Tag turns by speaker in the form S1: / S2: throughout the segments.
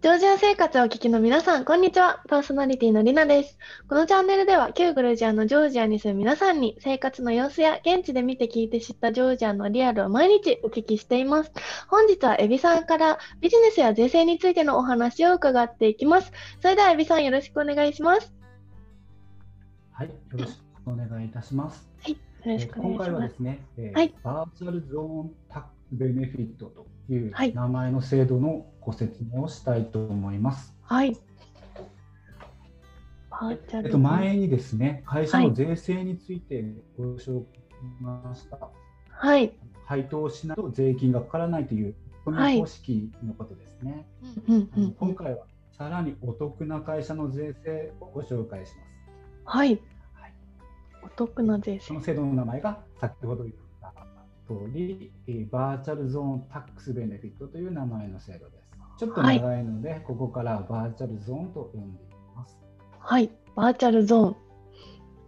S1: ジョージア生活をお聞きの皆さん、こんにちは。パーソナリティのりなです。このチャンネルでは、旧グルジアのジョージアに住む皆さんに、生活の様子や現地で見て聞いて知ったジョージアのリアルを毎日お聞きしています。本日はエビさんからビジネスや税制についてのお話を伺っていきます。それではエビさんよろしくお願いします。
S2: はい、よろしくお願いいたします。
S1: よろしくお願いしま
S2: 今回はですすね、えー
S1: はい
S2: バーチャルゾーンタッベネフィットという
S1: はい
S2: 名前の制度のご説明をしたいと思います。
S1: はい。
S2: えっと、前にですね、会社
S1: はい
S2: の税制についてご紹介しました。
S1: はい。
S2: 配当しないと税金がかからないという、この
S1: はい
S2: 方式のことですね。
S1: うんうんうんうん。
S2: 今回はさらにお得な会社の税制をご紹介します。
S1: はい。
S2: はい
S1: お得な税制
S2: その。制度の名前が先ほど言った通り、えーバーチャルゾーンタックスベネフィットという名前の制度です。ちょっと長いので、ここからバーチャルゾーンと呼んでいきます。
S1: はい。バーチャルゾーン。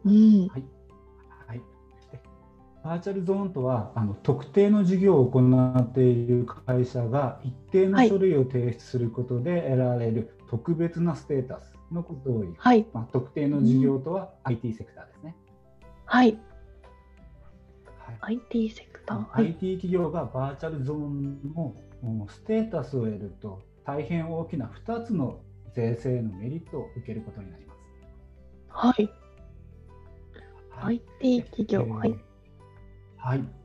S1: うん。
S2: はい。はい、でバーチャルゾーンとはあの特定の事業を行っている会社が一定の
S1: はい
S2: 書類を提出することで得られる特別なステータスのことを言う。
S1: はい。
S2: まあ、特定の事業とは IT セクターですね。
S1: はい。
S2: はい
S1: IT セクター。はい。
S2: IT 企業がバーチャルゾーンのうんステータスを得ると大変大きな2つの税制のメリットを受けることになります。
S1: はい。
S2: はい、
S1: IT 企業。
S2: えー
S1: はい。
S2: はい。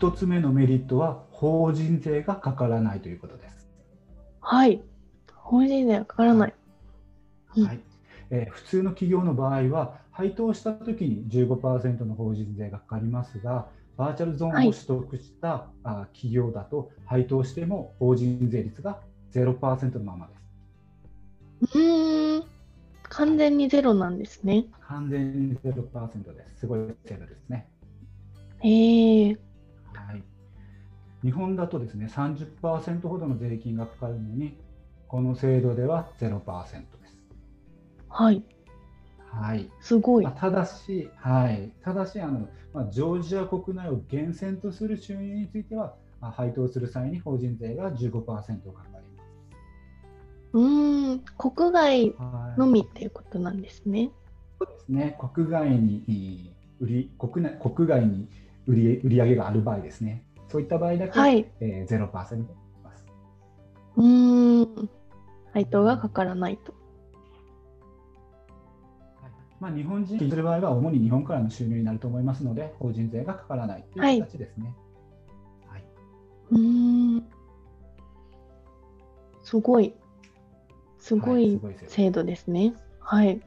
S2: 1つ目のメリットは法人税がかからないということです。
S1: はい。法人税はかからない。うん
S2: はいえー普通の企業の場合は配当したときに15%の法人税がかかりますがバーチャルゾーンを
S1: はい
S2: 取得した、あ企業だと配当しても法人税率が0%のままです。
S1: うーん。完全にゼロなんですね。
S2: 完全に0%です。すごい制度ですね。
S1: へえ。
S2: はい、日本だとですね30%ほどの税金がかかるのにこの制度では0%です。
S1: はい。
S2: はい
S1: すごい
S2: まあ。ただし、はい、ただしあの、まあ、ジョージア国内を源泉とする収入については、まあ配当する際に法人税が15%かかり
S1: うーん。国外
S2: ます。はい
S1: のみっていうことなんですね。
S2: そうですね、国外にえー売り国内国外に売り売り上げがある場合ですね、そういった場合だけ、
S1: はい。
S2: えー、0%になります。
S1: うーん。配当がかからないと。
S2: はいまあ、日本人する場合は主に日本からの収入になると思いますので、法人税がかからないという形ですね。はい、
S1: うーん。すごい。すご
S2: はい制度
S1: ですね。はい。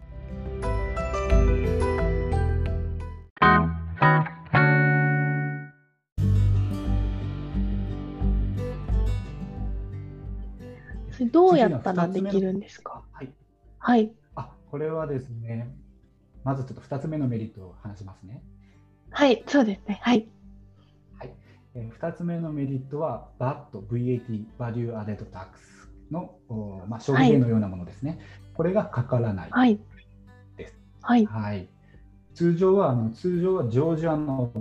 S1: どうやったらできるんですか？
S2: はい、
S1: はい。
S2: あこれはですね、まずちょっと2つ目のメリットを話しますね。
S1: はい、そうですね。はい。
S2: はいえー、2つ目のメリットは VAT、VAT、Value Added Tax の、おまあ、消費税のようなものですね。これがかからない。
S1: はい。
S2: です
S1: はい。
S2: はい、通常はあの通常はジョージアの、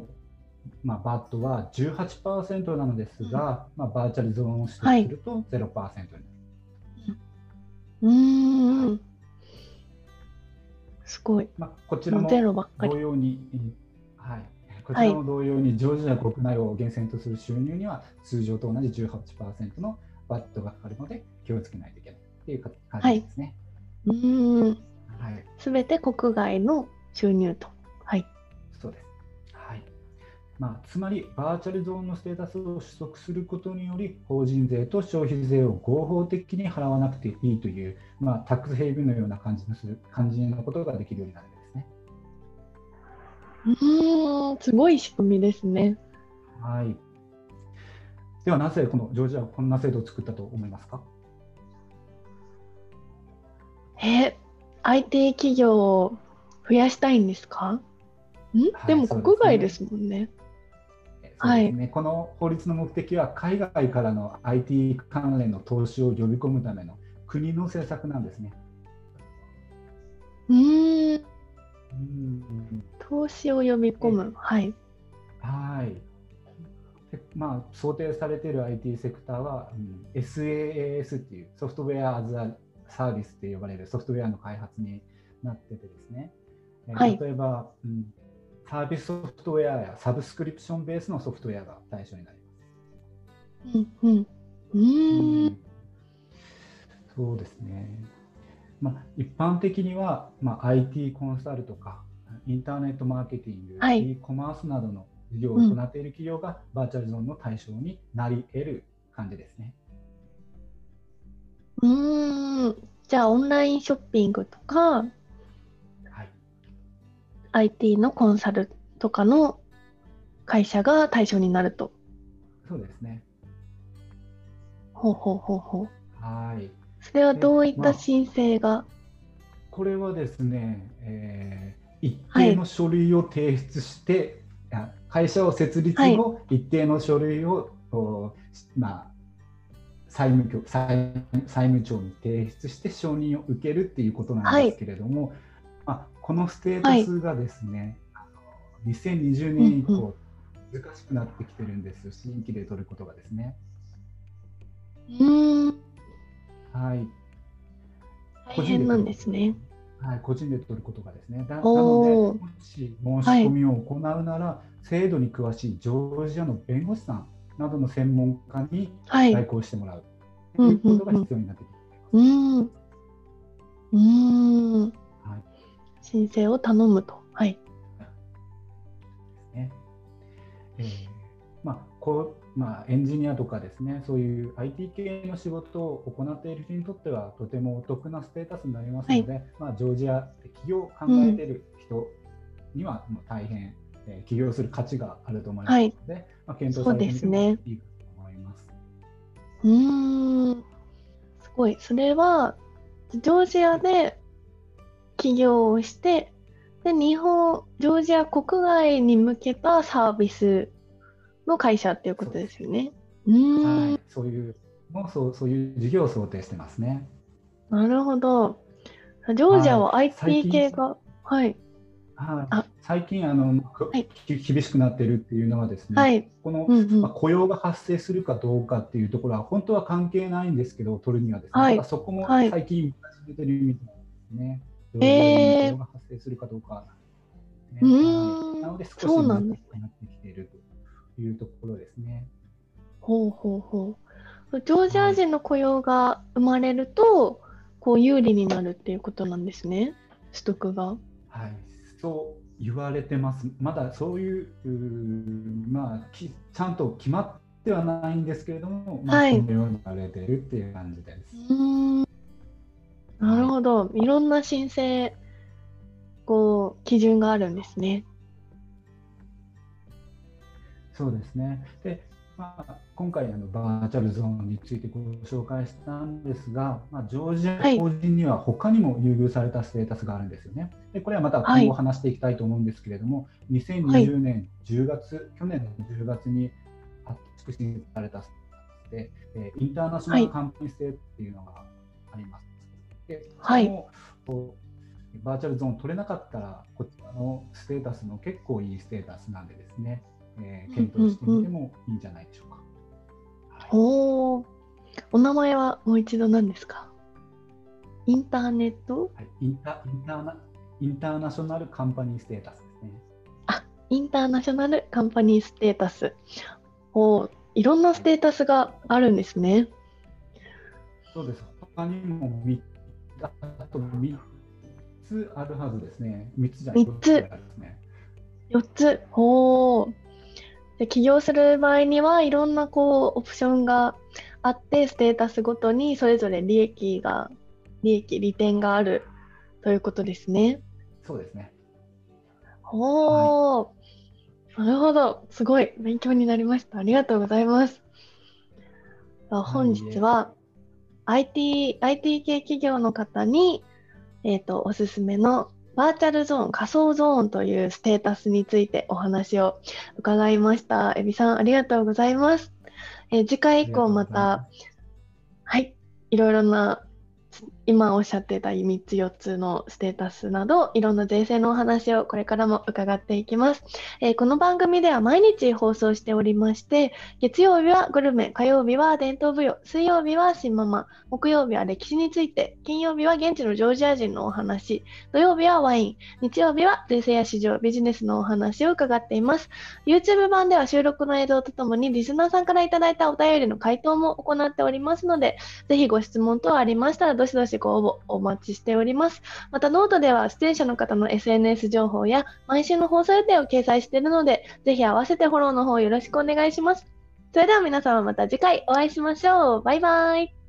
S2: まあ、VAT は18%なのですが、まあ、バーチャルゾーンを取得すると0%になる。
S1: うーん。すごい。
S2: まあ、こちらも同。様に、うんはい、こちらも同様にジョージア国内を源泉とする収入には通常と同じ18%の VAT がかかるので気をつけないといけないという感じですね。
S1: うーん。
S2: はい、
S1: すべて国外の収入と。はい。
S2: そうです。はい。まあ、つまり、バーチャルゾーンのステータスを取得することにより、法人税と消費税を合法的に払わなくていいという、まあ、タックスヘイブンのような感じのする感じのことができるようになるんですね。
S1: うーん。すごい仕組みですね。
S2: はい。では、なぜこのジョージアはこんな制度を作ったと思いますか？
S1: え、IT 企業を増やしたいんですか？ん、
S2: はい
S1: でも国外ですもんね。
S2: そうですね、この法律の目的は海外からの IT 関連の投資を呼び込むための国の政策なんですね。
S1: うーん。
S2: うん
S1: 投資を読み込む。はい。
S2: はい。でまあ、想定されている IT セクターは、うん、SaaS っていうソフトウェアアズアサービスって呼ばれるソフトウェアの開発になっててですね、えー
S1: はい
S2: 例えば、うん、サービスソフトウェアやサブスクリプションベースのソフトウェアが対象になります。
S1: うんうん。うーん。
S2: そうですね。まあ、一般的には、まあ、IT コンサルとか、インターネットマーケティング、
S1: はい、
S2: e コマースなどの事業を行っている企業が、バーチャルゾーンの対象になり得る感じですね。
S1: うーん。じゃあ、オンラインショッピングとか、
S2: はい、
S1: IT のコンサルとかの会社が対象になると。
S2: そうですね。
S1: ほうほうほうほう。
S2: はい。
S1: それはどういっ
S2: まあ
S1: た申請が、
S2: これはですね、えー一定の書類を提出して、あ会社を設立後、一定の書類を、おまあ、債務局債債務庁に提出して承認を受けるっていうことなんですけれども、まあ、このステータスがですね、あの2020年以降、難しくなってきてるんです、新規で取ることがですね。
S1: うーん。
S2: はい
S1: 大変なんですね。
S2: はい、個人で取ることがですね。だなので、もし申し込みを行うなら、制度に詳しいジョージアの弁護士さんなどの専門家に
S1: はい。
S2: 代行してもらうということが必要になってきます。
S1: うーん。うーん。
S2: はい
S1: 申請を頼むと。はい。
S2: ねえーまあこうまあ、エンジニアとかですね、そういう IT 系の仕事を行っている人にとっては、とてもお得なステータスになりますので、まあ、ジョージアで起業を考えている人には、もう大変、えー起業する価値があると思いますので、まあ、検討されてみてもいいかと思います。
S1: うーん。すごい。それは、ジョージアで起業をして、で、日本、ジョージア国外に向けたサービスの会社っていうことですよね。
S2: はい、そういうもうそうそういう事業を想定してますね。
S1: なるほど。ジョージアは IT
S2: 近
S1: 系が、はい。
S2: はい
S1: あ、
S2: 最近あの、厳しくなってるっていうのはですね、
S1: はい。
S2: この、
S1: うんうん
S2: まあ、雇用が発生するかどうかっていうところは本当は関係ないんですけど取るにはですね、
S1: はい
S2: そこも
S1: はい
S2: 最近出てるみたいですね。
S1: えー
S2: 雇用が発生するかどうか、ね
S1: うーん
S2: はいなので少し
S1: そうなんです
S2: 難しくなってきているというところですね。
S1: ほうほうほう。ジョージア人の雇用が生まれると、こう有利になるっていうことなんですね。取得が。
S2: はい、そう言われてます。まだそういう、うーまあ、きちゃんと決まってはないんですけれども、まあ、
S1: はい
S2: そのように言われてるっていう感じです。
S1: うーん。なるほど。いろんな申請、こう、基準があるんですね。
S2: そうですね。で、まあ、今回あのバーチャルゾーンについてご紹介したんですが、まあ、ジョージア
S1: はい
S2: 法人には他にも優遇されたステータスがあるんですよね。でこれはまた
S1: はい
S2: 今後話していきたいと思うんですけれども、2020年10月、去年の10月に発出されたステータスで、えーインターナショナルカンパニーっていうのがあります。で
S1: はい
S2: そのこうバーチャルゾーン取れなかったら、こちらのステータスの結構いいステータスなんでですね、えー検討してみてもいいんじゃないでしょうか。はい
S1: おお。お名前はもう一度何ですか？インターネット？
S2: はい、インタインターナインターナショナルカンパニーステータスですね。
S1: インターナショナルカンパニーステータス。おーいろんなステータスがあるんですね。
S2: そうです。他にもみあと3つあるはずですね。3つじゃない
S1: 三つ
S2: ですね。
S1: 4つ。おーで起業する場合にはいろんなこうオプションがあって、ステータスごとにそれぞれ利益が、利益、利点があるということですね。
S2: そうですね。
S1: おー、なるほど。すごい勉強になりました。ありがとうございます。あ本日は IT、IT 系企業の方に、えっ、と、おすすめのバーチャルゾーン、仮想ゾーンというステータスについてお話を伺いました。エビさん、ありがとうございます。えー次回以降また、はい、いろいろな、今おっしゃってた3つ4つのステータスなどいろんな税制のお話をこれからも伺っていきます、えー、この番組では毎日放送しておりまして月曜日はグルメ火曜日は伝統舞踊水曜日は新ママ木曜日は歴史について金曜日は現地のジョージア人のお話土曜日はワイン日曜日は税制や市場ビジネスのお話を伺っています。YouTube 版では収録の映像とともにリスナーさんからいただいたお便りの回答も行っておりますのでぜひご質問等ありましたらどしどしご応募お待ちしております。またノートでは出演者の方の SNS 情報や毎週の放送予定を掲載しているので、ぜひ合わせてフォローの方よろしくお願いします。それでは皆様また次回お会いしましょう。バイバイ。